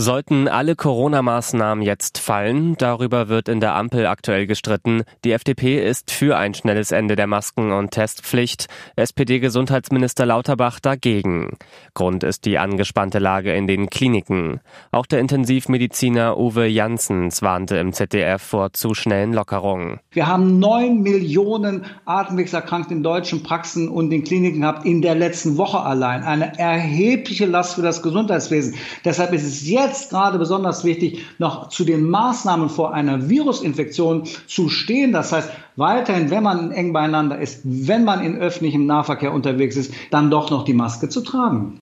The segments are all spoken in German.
Sollten alle Corona-Maßnahmen jetzt fallen, darüber wird in der Ampel aktuell gestritten. Die FDP ist für ein schnelles Ende der Masken- und Testpflicht, SPD-Gesundheitsminister Lauterbach dagegen. Grund ist die angespannte Lage in den Kliniken. Auch der Intensivmediziner Uwe Janssens warnte im ZDF vor zu schnellen Lockerungen. Wir haben neun Millionen Atemwegserkrankte in deutschen Praxen und den Kliniken gehabt in der letzten Woche allein. Eine erhebliche Last für das Gesundheitswesen. Deshalb ist es jetzt jetzt gerade besonders wichtig, noch zu den Maßnahmen vor einer Virusinfektion zu stehen. Das heißt, weiterhin, wenn man eng beieinander ist, wenn man in öffentlichem Nahverkehr unterwegs ist, dann doch noch die Maske zu tragen.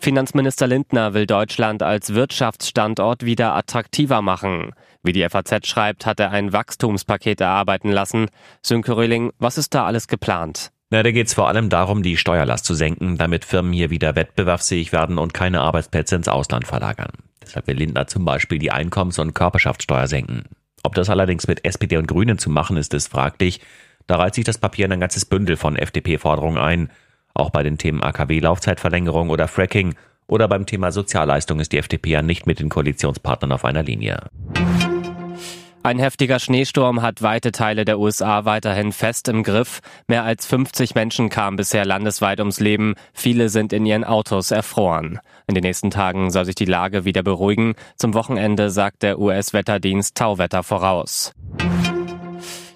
Finanzminister Lindner will Deutschland als Wirtschaftsstandort wieder attraktiver machen. Wie die FAZ schreibt, hat er ein Wachstumspaket erarbeiten lassen. Sönke Röhling, was ist da alles geplant? Na, da geht es vor allem darum, die Steuerlast zu senken, damit Firmen hier wieder wettbewerbsfähig werden und keine Arbeitsplätze ins Ausland verlagern. Deshalb will Lindner zum Beispiel die Einkommens- und Körperschaftssteuer senken. Ob das allerdings mit SPD und Grünen zu machen ist, ist fraglich. Da reiht sich das Papier in ein ganzes Bündel von FDP-Forderungen ein. Auch bei den Themen AKW-Laufzeitverlängerung oder Fracking oder beim Thema Sozialleistung ist die FDP ja nicht mit den Koalitionspartnern auf einer Linie. Ein heftiger Schneesturm hat weite Teile der USA weiterhin fest im Griff. Mehr als 50 Menschen kamen bisher landesweit ums Leben. Viele sind in ihren Autos erfroren. In den nächsten Tagen soll sich die Lage wieder beruhigen. Zum Wochenende sagt der US-Wetterdienst Tauwetter voraus.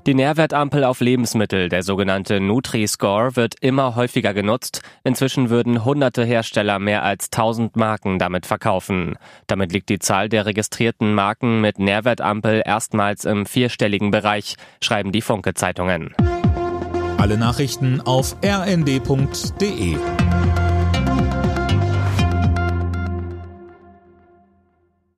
Die Nährwertampel auf Lebensmittel, der sogenannte Nutri-Score, wird immer häufiger genutzt. Inzwischen würden hunderte Hersteller mehr als 1000 Marken damit verkaufen. Damit liegt die Zahl der registrierten Marken mit Nährwertampel erstmals im vierstelligen Bereich, schreiben die Funke-Zeitungen. Alle Nachrichten auf rnd.de